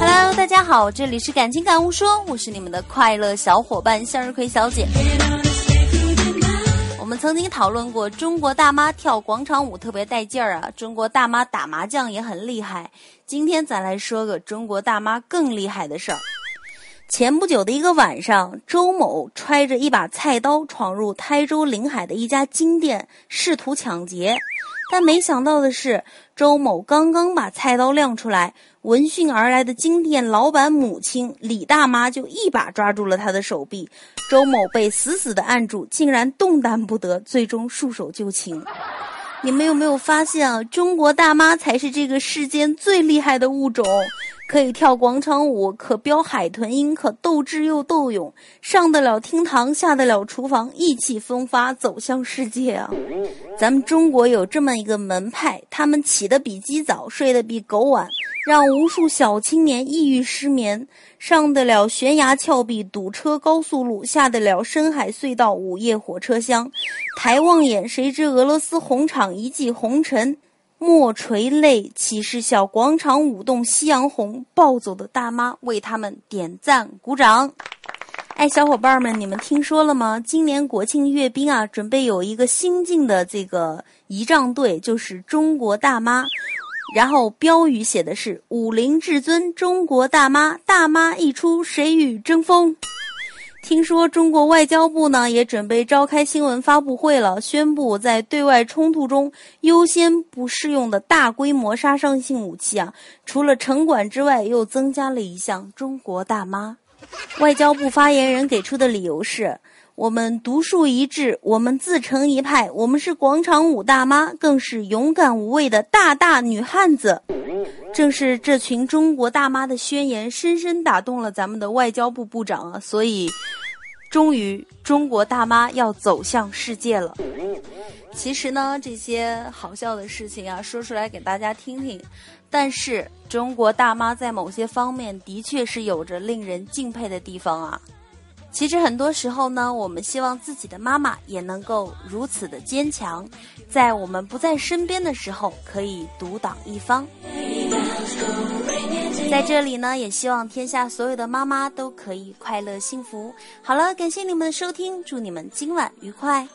Hello，大家好，这里是感情感悟说，我是你们的快乐小伙伴向日葵小姐。我们曾经讨论过中国大妈跳广场舞特别带劲儿啊，中国大妈打麻将也很厉害。今天咱来说个中国大妈更厉害的事儿。前不久的一个晚上，周某揣着一把菜刀闯入台州临海的一家金店，试图抢劫。但没想到的是，周某刚刚把菜刀亮出来，闻讯而来的金店老板母亲李大妈就一把抓住了他的手臂，周某被死死的按住，竟然动弹不得，最终束手就擒。你们有没有发现啊？中国大妈才是这个世间最厉害的物种。可以跳广场舞，可飙海豚音，可斗智又斗勇，上得了厅堂，下得了厨房，意气风发，走向世界啊！咱们中国有这么一个门派，他们起得比鸡早，睡得比狗晚，让无数小青年抑郁失眠，上得了悬崖峭壁，堵车高速路，下得了深海隧道，午夜火车厢，抬望眼，谁知俄罗斯红场一骑红尘。莫垂泪，岂是小？广场舞动夕阳红，暴走的大妈为他们点赞鼓掌。哎，小伙伴们，你们听说了吗？今年国庆阅兵啊，准备有一个新进的这个仪仗队，就是中国大妈。然后标语写的是“武林至尊，中国大妈，大妈一出，谁与争锋？”听说中国外交部呢也准备召开新闻发布会了，宣布在对外冲突中优先不适用的大规模杀伤性武器啊，除了城管之外，又增加了一项中国大妈。外交部发言人给出的理由是：我们独树一帜，我们自成一派，我们是广场舞大妈，更是勇敢无畏的大大女汉子。正是这群中国大妈的宣言，深深打动了咱们的外交部部长啊，所以。终于，中国大妈要走向世界了。其实呢，这些好笑的事情啊，说出来给大家听听。但是，中国大妈在某些方面的确是有着令人敬佩的地方啊。其实很多时候呢，我们希望自己的妈妈也能够如此的坚强，在我们不在身边的时候，可以独挡一方。在这里呢，也希望天下所有的妈妈都可以快乐幸福。好了，感谢你们的收听，祝你们今晚愉快。